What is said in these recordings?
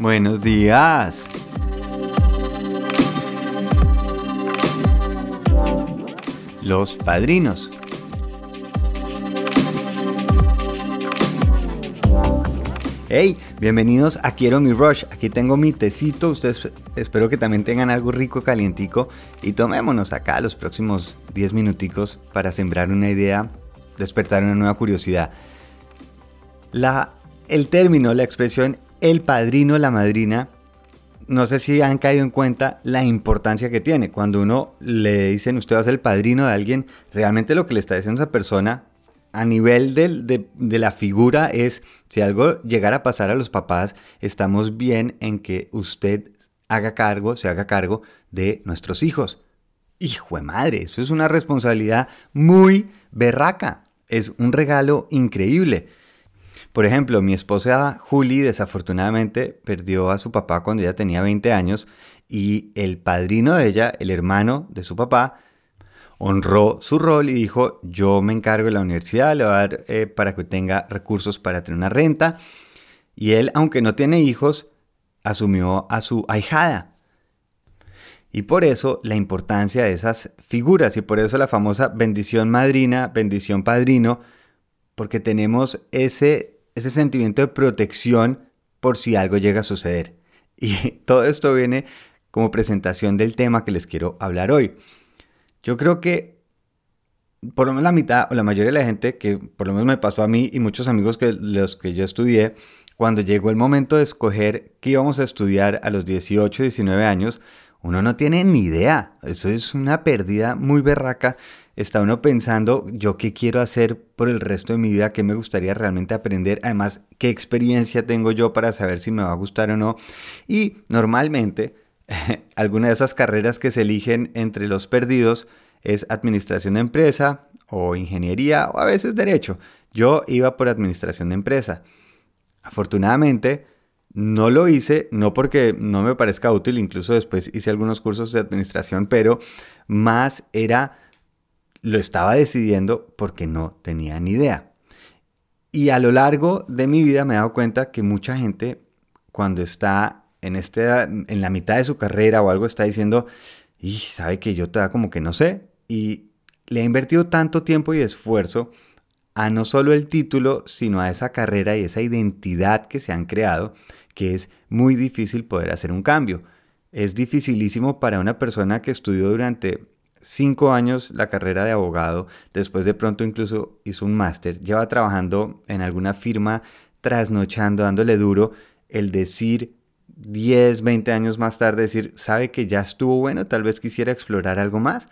Buenos días. Los padrinos. Hey, bienvenidos a Quiero mi Rush. Aquí tengo mi tecito. Ustedes espero que también tengan algo rico, calientico. Y tomémonos acá los próximos 10 minuticos para sembrar una idea, despertar una nueva curiosidad. La, el término, la expresión el padrino, la madrina, no sé si han caído en cuenta la importancia que tiene. Cuando uno le dicen usted va a ser el padrino de alguien, realmente lo que le está diciendo esa persona a nivel de, de, la figura es, si algo llegara a pasar a los papás, estamos bien en que usted haga cargo, se haga cargo de nuestros hijos. Hijo de madre, eso es una responsabilidad muy berraca. Es un regalo increíble. Por ejemplo, mi esposa Julie desafortunadamente perdió a su papá cuando ella tenía 20 años y el padrino de ella, el hermano de su papá, honró su rol y dijo, yo me encargo de la universidad, le voy a dar eh, para que tenga recursos para tener una renta. Y él, aunque no tiene hijos, asumió a su ahijada. Y por eso la importancia de esas figuras y por eso la famosa bendición madrina, bendición padrino, porque tenemos ese ese sentimiento de protección por si algo llega a suceder. Y todo esto viene como presentación del tema que les quiero hablar hoy. Yo creo que por lo menos la mitad o la mayoría de la gente que por lo menos me pasó a mí y muchos amigos que los que yo estudié, cuando llegó el momento de escoger qué íbamos a estudiar a los 18, 19 años, uno no tiene ni idea. Eso es una pérdida muy berraca está uno pensando, yo qué quiero hacer por el resto de mi vida, qué me gustaría realmente aprender, además, qué experiencia tengo yo para saber si me va a gustar o no. Y normalmente, alguna de esas carreras que se eligen entre los perdidos es administración de empresa o ingeniería o a veces derecho. Yo iba por administración de empresa. Afortunadamente, no lo hice, no porque no me parezca útil, incluso después hice algunos cursos de administración, pero más era lo estaba decidiendo porque no tenía ni idea. Y a lo largo de mi vida me he dado cuenta que mucha gente cuando está en, este, en la mitad de su carrera o algo está diciendo, y sabe que yo todavía como que no sé, y le ha invertido tanto tiempo y esfuerzo a no solo el título, sino a esa carrera y esa identidad que se han creado, que es muy difícil poder hacer un cambio. Es dificilísimo para una persona que estudió durante cinco años la carrera de abogado, después de pronto incluso hizo un máster, lleva trabajando en alguna firma, trasnochando, dándole duro, el decir 10, 20 años más tarde, decir, sabe que ya estuvo bueno, tal vez quisiera explorar algo más.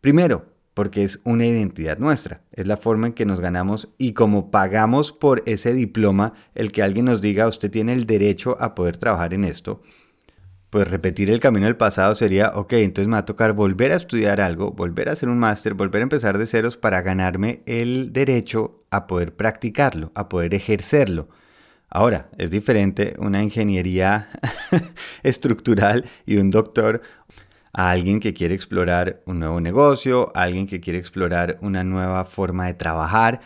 Primero, porque es una identidad nuestra, es la forma en que nos ganamos y como pagamos por ese diploma, el que alguien nos diga, usted tiene el derecho a poder trabajar en esto, pues repetir el camino del pasado sería, ok, entonces me va a tocar volver a estudiar algo, volver a hacer un máster, volver a empezar de ceros para ganarme el derecho a poder practicarlo, a poder ejercerlo. Ahora, es diferente una ingeniería estructural y un doctor a alguien que quiere explorar un nuevo negocio, a alguien que quiere explorar una nueva forma de trabajar.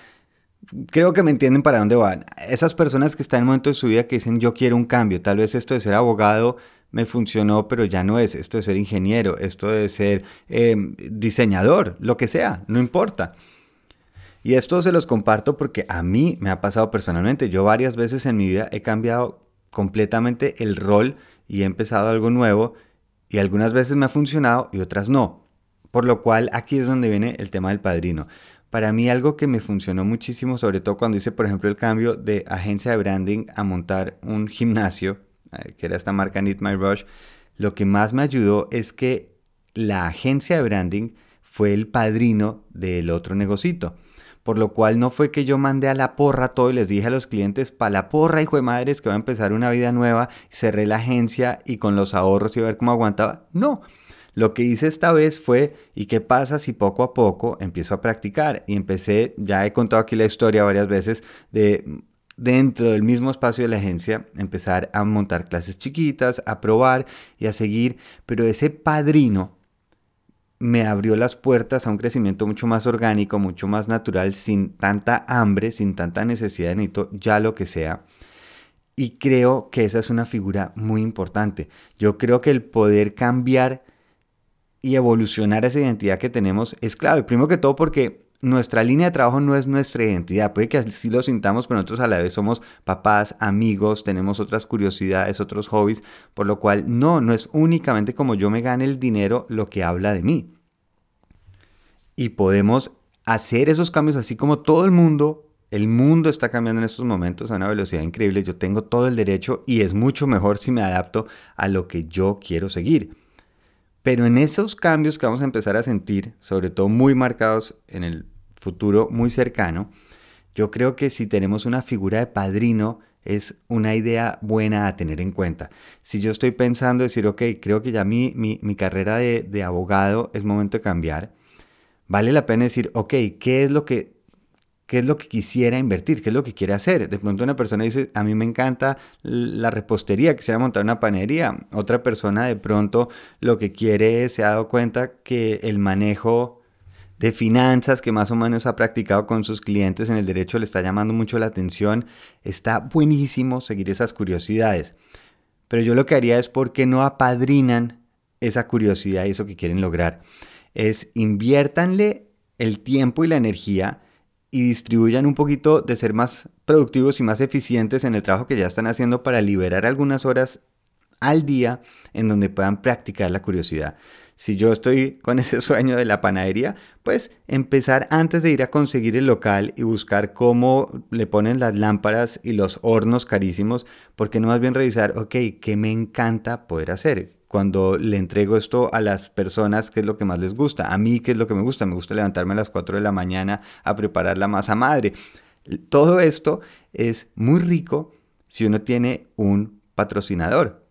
Creo que me entienden para dónde van. Esas personas que están en el momento de su vida que dicen yo quiero un cambio, tal vez esto de ser abogado me funcionó, pero ya no es esto de ser ingeniero, esto de ser em, diseñador, lo que sea, no importa. Y esto se los comparto porque a mí me ha pasado personalmente. Yo varias veces en mi vida he cambiado completamente el rol y he empezado algo nuevo y algunas veces me ha funcionado y otras no. Por lo cual aquí es donde viene el tema del padrino. Para mí algo que me funcionó muchísimo, sobre todo cuando hice por ejemplo el cambio de agencia de branding a montar un gimnasio, eh, que era esta marca Need My Rush, lo que más me ayudó es que la agencia de branding fue el padrino del otro negocito. Por lo cual no fue que yo mandé a la porra todo y les dije a los clientes, pa' la porra, hijo de madres, que va a empezar una vida nueva, cerré la agencia y con los ahorros iba a ver cómo aguantaba. No, lo que hice esta vez fue, ¿y qué pasa si poco a poco empiezo a practicar? Y empecé, ya he contado aquí la historia varias veces, de dentro del mismo espacio de la agencia, empezar a montar clases chiquitas, a probar y a seguir, pero ese padrino me abrió las puertas a un crecimiento mucho más orgánico, mucho más natural, sin tanta hambre, sin tanta necesidad de necesito ya lo que sea. Y creo que esa es una figura muy importante. Yo creo que el poder cambiar y evolucionar esa identidad que tenemos es clave. Primero que todo porque nuestra línea de trabajo no es nuestra identidad. Puede que así lo sintamos, pero nosotros a la vez somos papás, amigos, tenemos otras curiosidades, otros hobbies, por lo cual no, no es únicamente como yo me gane el dinero lo que habla de mí. Y podemos hacer esos cambios así como todo el mundo, el mundo está cambiando en estos momentos a una velocidad increíble. Yo tengo todo el derecho y es mucho mejor si me adapto a lo que yo quiero seguir. Pero en esos cambios que vamos a empezar a sentir, sobre todo muy marcados en el futuro muy cercano, yo creo que si tenemos una figura de padrino es una idea buena a tener en cuenta. Si yo estoy pensando decir, ok, creo que ya mi, mi, carrera de, de abogado es momento de cambiar, vale la pena decir, ok, ¿qué es lo que qué es lo que quisiera invertir, qué es lo que quiere hacer. De pronto una persona dice, a mí me encanta la repostería, quisiera montar una panería. Otra persona de pronto lo que quiere, se ha dado cuenta que el manejo de finanzas que más o menos ha practicado con sus clientes en el derecho le está llamando mucho la atención. Está buenísimo seguir esas curiosidades. Pero yo lo que haría es porque no apadrinan esa curiosidad y eso que quieren lograr. Es inviértanle el tiempo y la energía y distribuyan un poquito de ser más productivos y más eficientes en el trabajo que ya están haciendo para liberar algunas horas al día en donde puedan practicar la curiosidad. Si yo estoy con ese sueño de la panadería, pues empezar antes de ir a conseguir el local y buscar cómo le ponen las lámparas y los hornos carísimos, porque no más bien revisar, ok, ¿qué me encanta poder hacer? cuando le entrego esto a las personas, qué es lo que más les gusta. A mí, qué es lo que me gusta. Me gusta levantarme a las 4 de la mañana a preparar la masa madre. Todo esto es muy rico si uno tiene un patrocinador.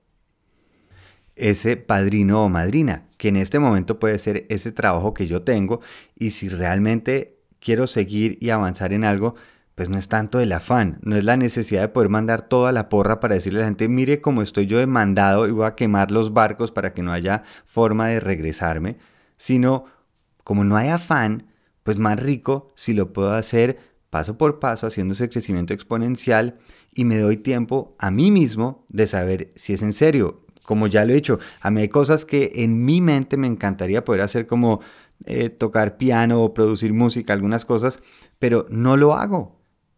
Ese padrino o madrina, que en este momento puede ser ese trabajo que yo tengo y si realmente quiero seguir y avanzar en algo, pues no es tanto el afán, no es la necesidad de poder mandar toda la porra para decirle a la gente, mire cómo estoy yo demandado y voy a quemar los barcos para que no haya forma de regresarme, sino como no hay afán, pues más rico si lo puedo hacer paso por paso haciendo ese crecimiento exponencial y me doy tiempo a mí mismo de saber si es en serio. Como ya lo he hecho, a mí hay cosas que en mi mente me encantaría poder hacer como eh, tocar piano o producir música, algunas cosas, pero no lo hago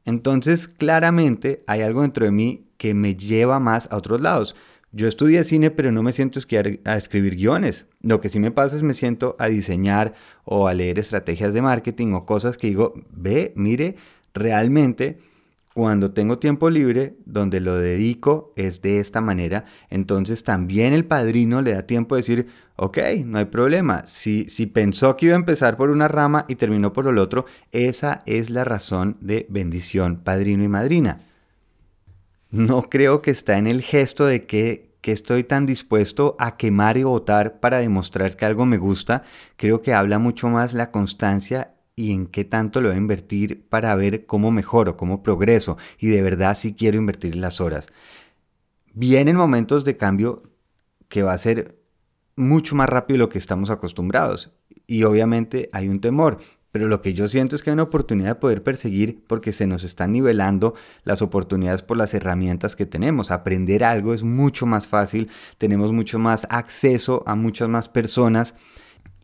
entonces, claramente hay algo dentro de mí que me lleva más a otros lados. Yo estudié cine, pero no me siento a escribir guiones. Lo que sí me pasa es me siento a diseñar o a leer estrategias de marketing o cosas que digo, ve, mire, realmente cuando tengo tiempo libre, donde lo dedico es de esta manera, entonces también el padrino le da tiempo de decir, ok, no hay problema. Si, si pensó que iba a empezar por una rama y terminó por el otro, esa es la razón de bendición, padrino y madrina. No creo que está en el gesto de que, que estoy tan dispuesto a quemar y votar para demostrar que algo me gusta. Creo que habla mucho más la constancia y en qué tanto lo voy a invertir para ver cómo mejoro, cómo progreso y de verdad si quiero invertir las horas. Vienen momentos de cambio que va a ser mucho más rápido de lo que estamos acostumbrados y obviamente hay un temor, pero lo que yo siento es que hay una oportunidad de poder perseguir porque se nos están nivelando las oportunidades por las herramientas que tenemos. Aprender algo es mucho más fácil, tenemos mucho más acceso a muchas más personas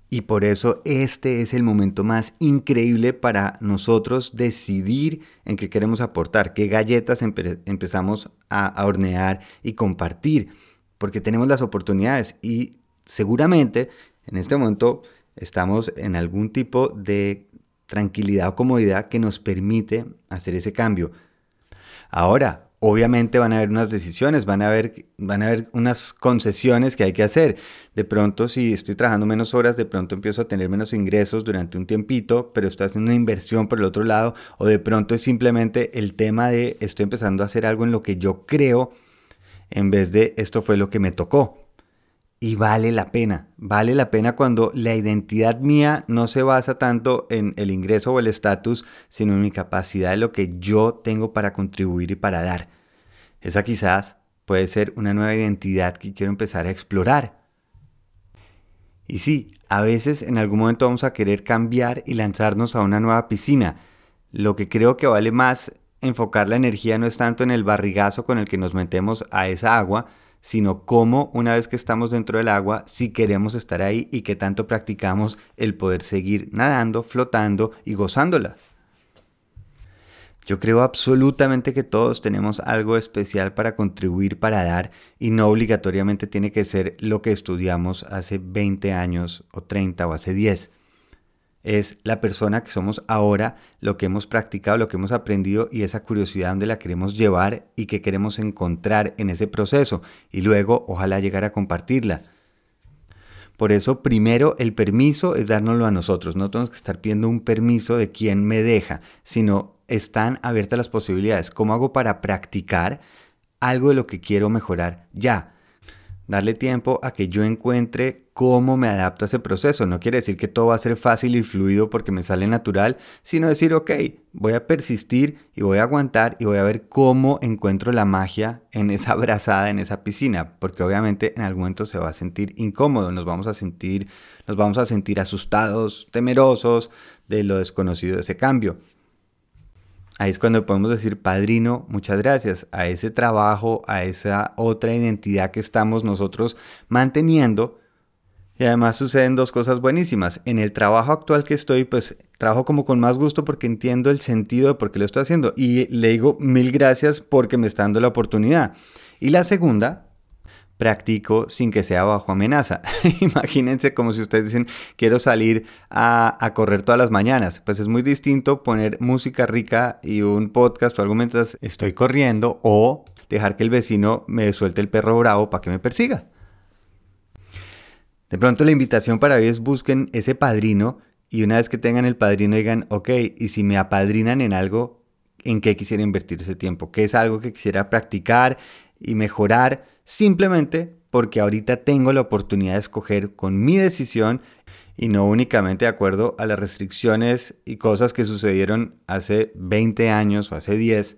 y por eso este es el momento más increíble para nosotros decidir en qué queremos aportar, qué galletas empezamos a, hornear y compartir, porque tenemos las oportunidades y seguramente en este momento estamos en algún tipo de tranquilidad o comodidad que nos permite hacer ese cambio. Ahora, obviamente van a haber unas decisiones, van a haber, van a haber unas concesiones que hay que hacer. De pronto, si estoy trabajando menos horas, de pronto empiezo a tener menos ingresos durante un tiempito, pero estoy haciendo una inversión por el otro lado, o de pronto es simplemente el tema de estoy empezando a hacer algo en lo que yo creo, en vez de esto fue lo que me tocó. Y vale la pena, vale la pena cuando la identidad mía no se basa tanto en el ingreso o el estatus, sino en mi capacidad de lo que yo tengo para contribuir y para dar. Esa quizás puede ser una nueva identidad que quiero empezar a explorar. Y sí, a veces en algún momento vamos a querer cambiar y lanzarnos a una nueva piscina. Lo que creo que vale más enfocar la energía no es tanto en el barrigazo con el que nos metemos a esa agua, sino cómo una vez que estamos dentro del agua, si queremos estar ahí y que tanto practicamos el poder seguir nadando, flotando y gozándola. Yo creo absolutamente que todos tenemos algo especial para contribuir, para dar, y no obligatoriamente tiene que ser lo que estudiamos hace 20 años o 30 o hace 10 es la persona que somos ahora, lo que hemos practicado, lo que hemos aprendido y esa curiosidad donde la queremos llevar y que queremos encontrar en ese proceso y luego ojalá llegar a compartirla. Por eso primero el permiso es dárnoslo a nosotros, no tenemos que estar pidiendo un permiso de quién me deja, sino están abiertas las posibilidades. ¿Cómo hago para practicar algo de lo que quiero mejorar ya? Darle tiempo a que yo encuentre cómo me adapto a ese proceso. No quiere decir que todo va a ser fácil y fluido porque me sale natural, sino decir, ok, voy a persistir y voy a aguantar y voy a ver cómo encuentro la magia en esa brazada, en esa piscina, porque obviamente en algún momento se va a sentir incómodo, nos vamos a sentir, nos vamos a sentir asustados, temerosos de lo desconocido de ese cambio. Ahí es cuando podemos decir, padrino, muchas gracias a ese trabajo, a esa otra identidad que estamos nosotros manteniendo. Y además suceden dos cosas buenísimas. En el trabajo actual que estoy, pues trabajo como con más gusto porque entiendo el sentido de por qué lo estoy haciendo. Y le digo mil gracias porque me está dando la oportunidad. Y la segunda practico sin que sea bajo amenaza. Imagínense como si ustedes dicen, quiero salir a, correr todas las mañanas. Pues es muy distinto poner música rica y un podcast o algo mientras estoy corriendo o dejar que el vecino me suelte el perro bravo para que me persiga. De pronto la invitación para hoy es busquen ese padrino y una vez que tengan el padrino digan, ok, y si me apadrinan en algo, ¿en qué quisiera invertir ese tiempo? ¿Qué es algo que quisiera practicar y mejorar? Simplemente porque ahorita tengo la oportunidad de escoger con mi decisión y no únicamente de acuerdo a las restricciones y cosas que sucedieron hace 20 años o hace 10.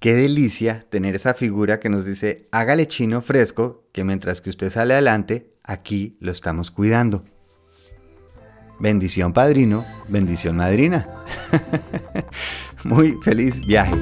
Qué delicia tener esa figura que nos dice, hágale chino fresco, que mientras que usted sale adelante, aquí lo estamos cuidando. Bendición padrino, bendición madrina. Muy feliz viaje.